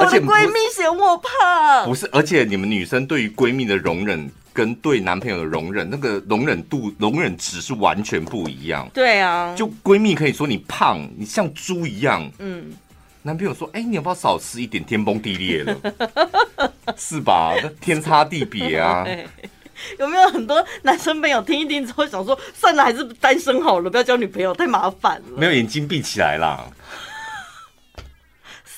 我的闺蜜嫌我胖。”不是，而且你们女生对于闺蜜的容忍跟对男朋友的容忍，那个容忍度、容忍值是完全不一样。对啊，就闺蜜可以说你胖，你像猪一样。嗯。男朋友说：“哎、欸，你要不要少吃一点？天崩地裂了，是吧？天差地别啊！有没有很多男生朋友听一听之后想说，算了，还是单身好了，不要交女朋友，太麻烦了。没有眼睛闭起来啦。”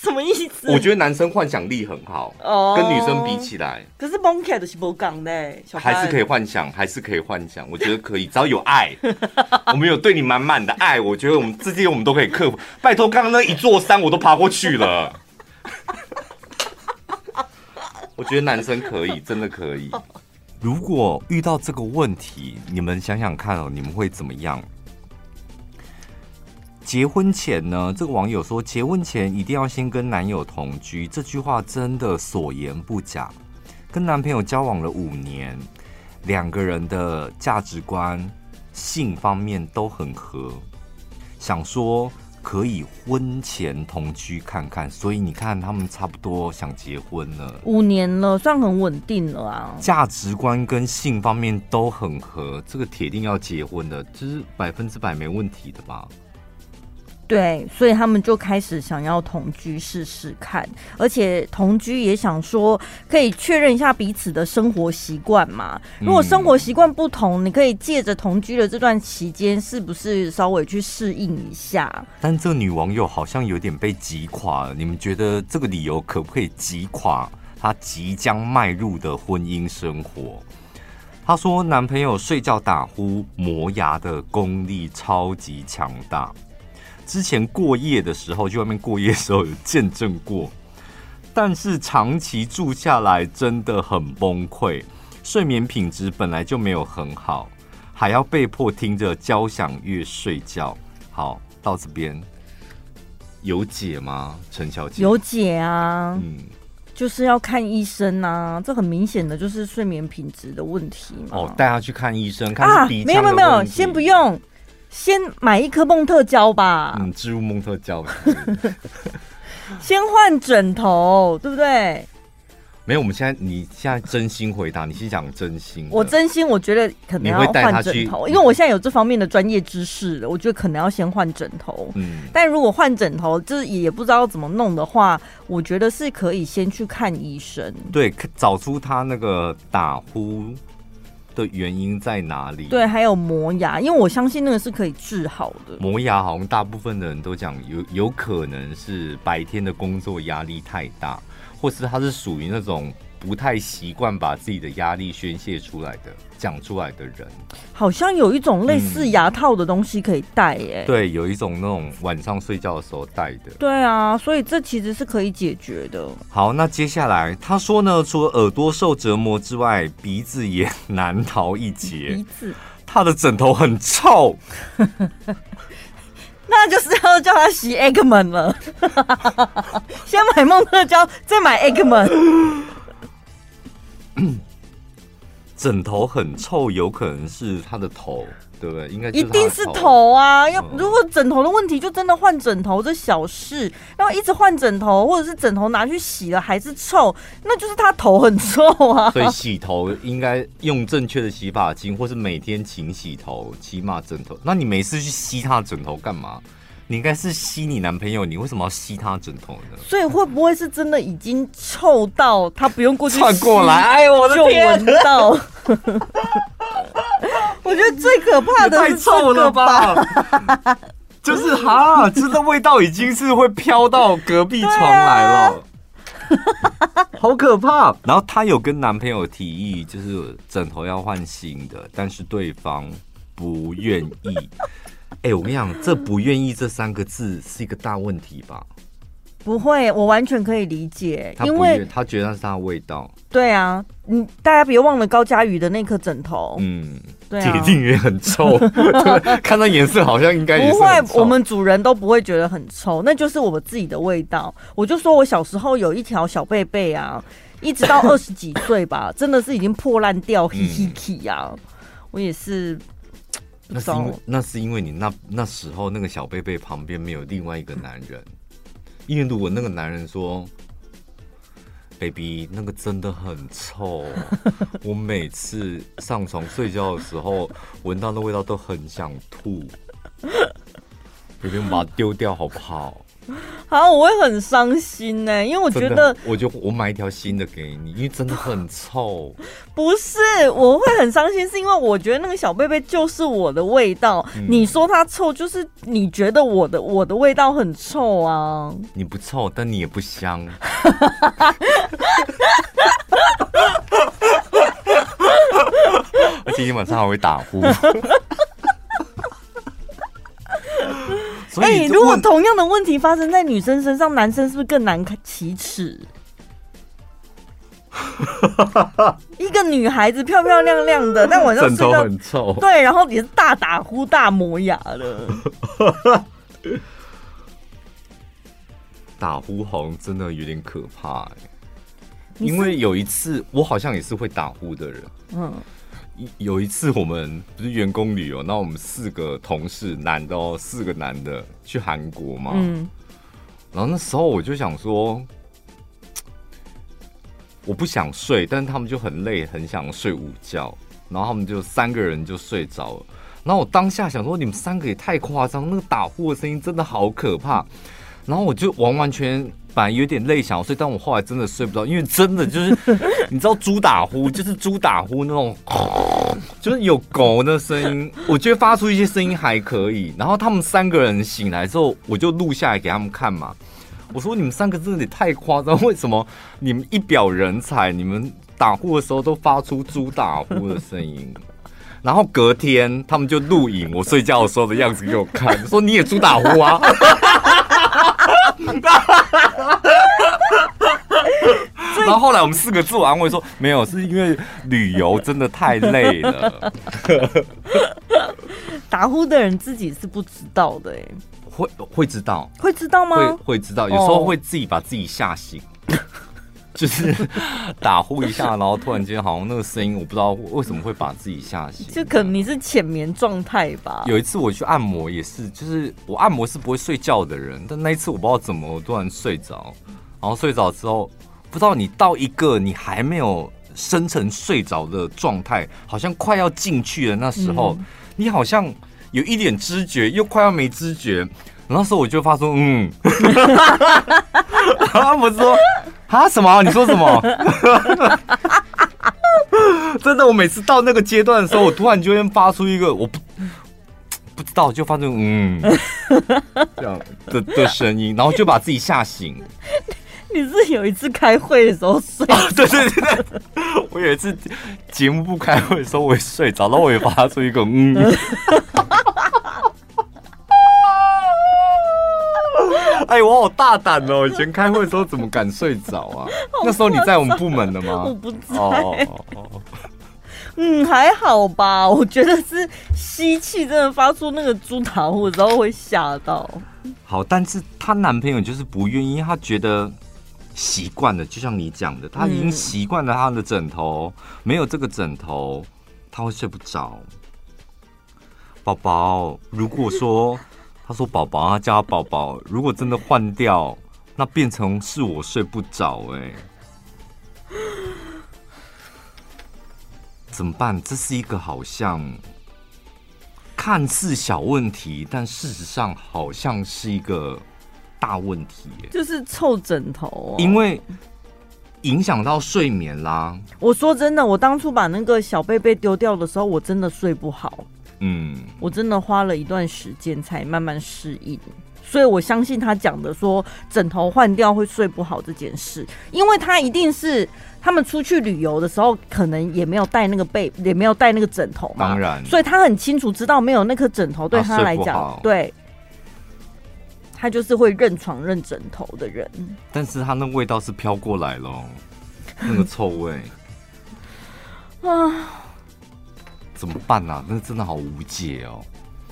什么意思？我觉得男生幻想力很好，oh, 跟女生比起来。可是 Monkey 的是不讲的，还是可以幻想，还是可以幻想。我觉得可以，只要有爱，我们有对你满满的爱，我觉得我们这些我们都可以克服。拜托，刚刚那一座山我都爬过去了。我觉得男生可以，真的可以。如果遇到这个问题，你们想想看哦，你们会怎么样？结婚前呢，这个网友说，结婚前一定要先跟男友同居，这句话真的所言不假。跟男朋友交往了五年，两个人的价值观、性方面都很合，想说可以婚前同居看看。所以你看，他们差不多想结婚了，五年了，算很稳定了啊。价值观跟性方面都很合，这个铁定要结婚的，这是百分之百没问题的吧？对，所以他们就开始想要同居试试看，而且同居也想说可以确认一下彼此的生活习惯嘛。如果生活习惯不同，你可以借着同居的这段期间，是不是稍微去适应一下？但这女网友好像有点被击垮了，你们觉得这个理由可不可以击垮她即将迈入的婚姻生活？她说，男朋友睡觉打呼磨牙的功力超级强大。之前过夜的时候，去外面过夜的时候有见证过，但是长期住下来真的很崩溃，睡眠品质本来就没有很好，还要被迫听着交响乐睡觉。好，到这边有解吗？陈小姐？有解啊，嗯，就是要看医生啊，这很明显的就是睡眠品质的问题嘛。哦，带他去看医生，看鼻腔的问题。啊，没有没有没有，先不用。先买一颗梦特胶吧。嗯，置入梦特胶。先换枕头，对不对？没有，我们现在你现在真心回答，你是讲真心。我真心，我觉得可能要换枕头，因为我现在有这方面的专业知识了。我觉得可能要先换枕头。嗯，但如果换枕头，就是也不知道怎么弄的话，我觉得是可以先去看医生。对，找出他那个打呼。的原因在哪里？对，还有磨牙，因为我相信那个是可以治好的。磨牙好像大部分的人都讲有有可能是白天的工作压力太大，或是他是属于那种不太习惯把自己的压力宣泄出来的。讲出来的人，好像有一种类似牙套的东西可以戴耶、欸嗯。对，有一种那种晚上睡觉的时候戴的。对啊，所以这其实是可以解决的。好，那接下来他说呢，除了耳朵受折磨之外，鼻子也难逃一劫。鼻子，他的枕头很臭，那就是要叫他洗 Eggman 了。先买梦特娇，再买 Eggman。枕头很臭，有可能是他的头，对不对？应该一定是头啊！要如果枕头的问题，就真的换枕头这小事。然后一直换枕头，或者是枕头拿去洗了还是臭，那就是他头很臭啊。所以洗头应该用正确的洗发精，或是每天勤洗头，起码枕头。那你每次去吸他的枕头干嘛？你应该是吸你男朋友，你为什么要吸他枕头呢？所以会不会是真的已经臭到他不用过去窜过来？哎呦我的天！就闻到。我觉得最可怕的太臭了吧。就是哈，这个味道已经是会飘到隔壁床来了，啊、好可怕。然后她有跟男朋友提议，就是枕头要换新的，但是对方不愿意。哎、欸，我跟你讲，这不愿意这三个字是一个大问题吧？不会，我完全可以理解，因为他觉得那是他的味道。对啊，你，大家别忘了高佳宇的那颗枕头，嗯，对、啊，铁定也很臭。看那颜色，好像应该也是。不会，我们主人都不会觉得很臭，那就是我们自己的味道。我就说我小时候有一条小贝贝啊，一直到二十几岁吧，真的是已经破烂掉，嘿嘿嘿呀，我也是。那是因为那是因为你那那时候那个小贝贝旁边没有另外一个男人。因为如果那个男人说：“baby，那个真的很臭，我每次上床睡觉的时候闻到那味道都很想吐。”baby，我们把它丢掉好不好？好，我会很伤心呢，因为我觉得，我就我买一条新的给你，因为真的很臭。不是，我会很伤心，是因为我觉得那个小贝贝就是我的味道。嗯、你说它臭，就是你觉得我的我的味道很臭啊。你不臭，但你也不香。而且你晚上还会打呼。如果同样的问题发生在女生身上，男生是不是更难启齿？一个女孩子漂漂亮亮的，但晚上睡觉很臭，对，然后也是大打呼、大磨牙的。打呼好像真的有点可怕哎、欸，因为有一次我好像也是会打呼的人，嗯。有一次我们不是员工旅游，那我们四个同事，男的哦，四个男的去韩国嘛。嗯。然后那时候我就想说，我不想睡，但是他们就很累，很想睡午觉。然后他们就三个人就睡着了。然后我当下想说，你们三个也太夸张，那个打呼的声音真的好可怕。然后我就完完全本来有点累想要睡，但我后来真的睡不着，因为真的就是 你知道猪打呼，就是猪打呼那种，就是有狗的声音，我觉得发出一些声音还可以。然后他们三个人醒来之后，我就录下来给他们看嘛。我说你们三个真的也太夸张，为什么你们一表人才，你们打呼的时候都发出猪打呼的声音？然后隔天他们就录影我睡觉的时候的样子给我看，说你也猪打呼啊。然后后来我们四个自我安慰说，没有，是因为旅游真的太累了。打呼的人自己是不知道的，哎，会会知道，会知道吗？会会知道，有时候会自己把自己吓醒。就是 打呼一下，然后突然间好像那个声音，我不知道为什么会把自己吓醒。就可能你是浅眠状态吧。有一次我去按摩也是，就是我按摩是不会睡觉的人，但那一次我不知道怎么我突然睡着，然后睡着之后，不知道你到一个你还没有深沉睡着的状态，好像快要进去了那时候，嗯、你好像有一点知觉，又快要没知觉。那时候我就发出嗯，他们说啊什么？你说什么？真的，我每次到那个阶段的时候，我突然就会发出一个我不不知道，就发出嗯这样的的声音，然后就把自己吓醒。你是有一次开会的时候睡？啊？对对对对，我有一次节目部开会的时候，我也睡着，然后我也发出一个嗯。哎，我好大胆哦！以前开会的时候怎么敢睡着啊？那时候你在我们部门的吗？我不在。哦哦哦。嗯，还好吧。我觉得是吸气，真的发出那个猪打呼的时候会吓到。好，但是她男朋友就是不愿意，他觉得习惯了，就像你讲的，他已经习惯了他的枕头，嗯、没有这个枕头他会睡不着。宝宝，如果说。他说：“宝宝，啊叫他宝宝。如果真的换掉，那变成是我睡不着哎，怎么办？这是一个好像看似小问题，但事实上好像是一个大问题。就是臭枕头哦，因为影响到睡眠啦。我说真的，我当初把那个小贝贝丢掉的时候，我真的睡不好。”嗯，我真的花了一段时间才慢慢适应，所以我相信他讲的说枕头换掉会睡不好这件事，因为他一定是他们出去旅游的时候，可能也没有带那个被，也没有带那个枕头嘛，当然，所以他很清楚知道没有那颗枕头对他来讲，对，他就是会认床认枕头的人，但是他那味道是飘过来了，那个臭味。啊。怎么办呢、啊？那真的好无解哦，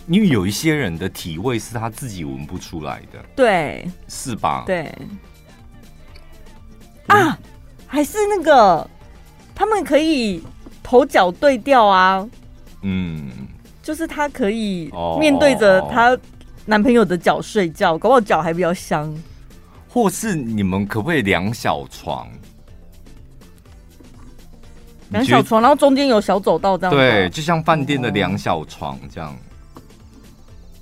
因为有一些人的体味是他自己闻不出来的，对，是吧？对，啊，还是那个，他们可以头脚对调啊，嗯，就是他可以面对着他男朋友的脚睡觉，搞不好脚还比较香，或是你们可不可以两小床？两小床，然后中间有小走道，这样对，就像饭店的两小床这样，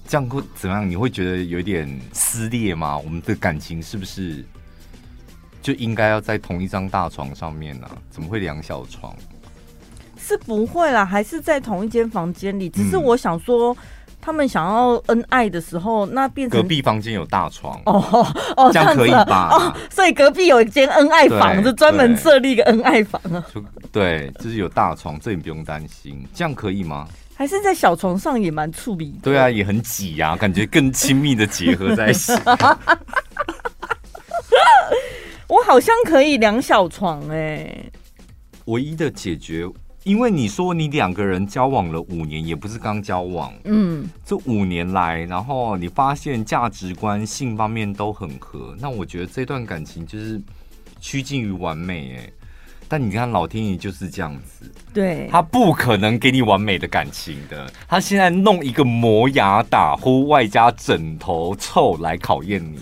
这样会怎么样？你会觉得有点撕裂吗？我们的感情是不是就应该要在同一张大床上面呢、啊？怎么会两小床？是不会啦，还是在同一间房间里。只是我想说。嗯他们想要恩爱的时候，那变成隔壁房间有大床哦哦，这样可以吧？哦，所以隔壁有一间恩爱房，就专门设立一个恩爱房啊。对，就是有大床，这你不用担心，这样可以吗？还是在小床上也蛮处理？对啊，也很挤呀，感觉更亲密的结合在一起。我好像可以两小床哎、欸，唯一的解决。因为你说你两个人交往了五年，也不是刚交往，嗯，这五年来，然后你发现价值观、性方面都很合，那我觉得这段感情就是趋近于完美哎。但你看老天爷就是这样子，对，他不可能给你完美的感情的，他现在弄一个磨牙打呼，外加枕头臭来考验你，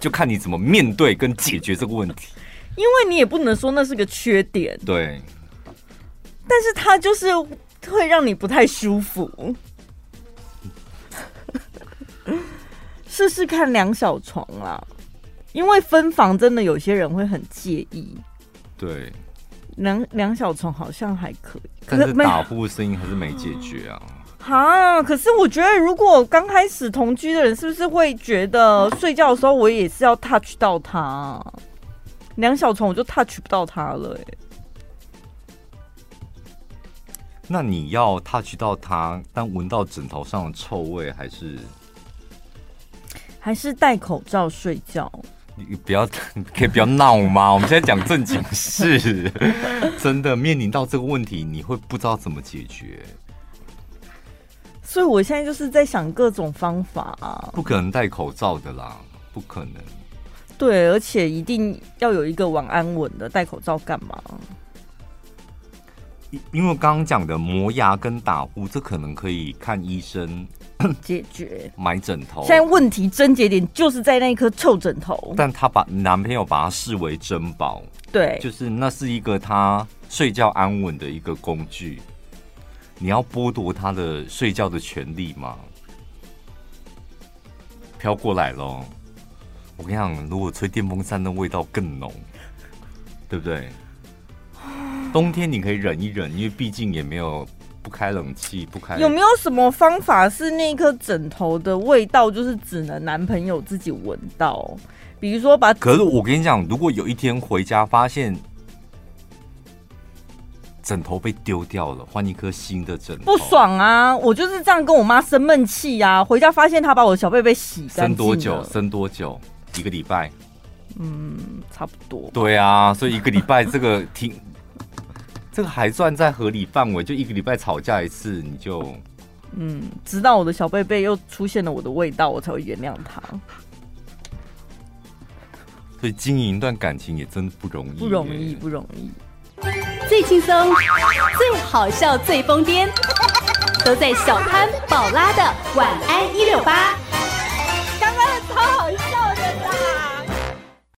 就看你怎么面对跟解决这个问题。因为你也不能说那是个缺点，对。但是它就是会让你不太舒服，试试看两小床啦，因为分房真的有些人会很介意。对，两两小床好像还可以，可是打呼的声音还是没解决啊。啊，可是我觉得如果刚开始同居的人，是不是会觉得睡觉的时候我也是要 touch 到他？两小床我就 touch 不到他了，欸，哎。那你要 touch 到他，但闻到枕头上的臭味，还是还是戴口罩睡觉？你不要，可以不要闹吗？我们现在讲正经事，真的面临到这个问题，你会不知道怎么解决。所以我现在就是在想各种方法啊。不可能戴口罩的啦，不可能。对，而且一定要有一个晚安吻的，戴口罩干嘛？因为刚刚讲的磨牙跟打呼，这可能可以看医生解决。买枕头，现在问题症结点就是在那一颗臭枕头。但他把男朋友把它视为珍宝，对，就是那是一个他睡觉安稳的一个工具。你要剥夺他的睡觉的权利吗？飘过来咯，我跟你讲，如果吹电风扇的味道更浓，对不对？冬天你可以忍一忍，因为毕竟也没有不开冷气，不开。有没有什么方法是那颗枕头的味道就是只能男朋友自己闻到？比如说把……可是我跟你讲，如果有一天回家发现枕头被丢掉了，换一颗新的枕头，不爽啊！我就是这样跟我妈生闷气呀。回家发现她把我的小被被洗干净。生多久？生多久？一个礼拜？嗯，差不多。对啊，所以一个礼拜这个挺。这个还算在合理范围，就一个礼拜吵架一次，你就嗯，直到我的小贝贝又出现了我的味道，我才会原谅他。所以经营一段感情也真的不容易，不容易，不容易。最轻松、最好笑、最疯癫，都在小潘宝拉的晚安一六八。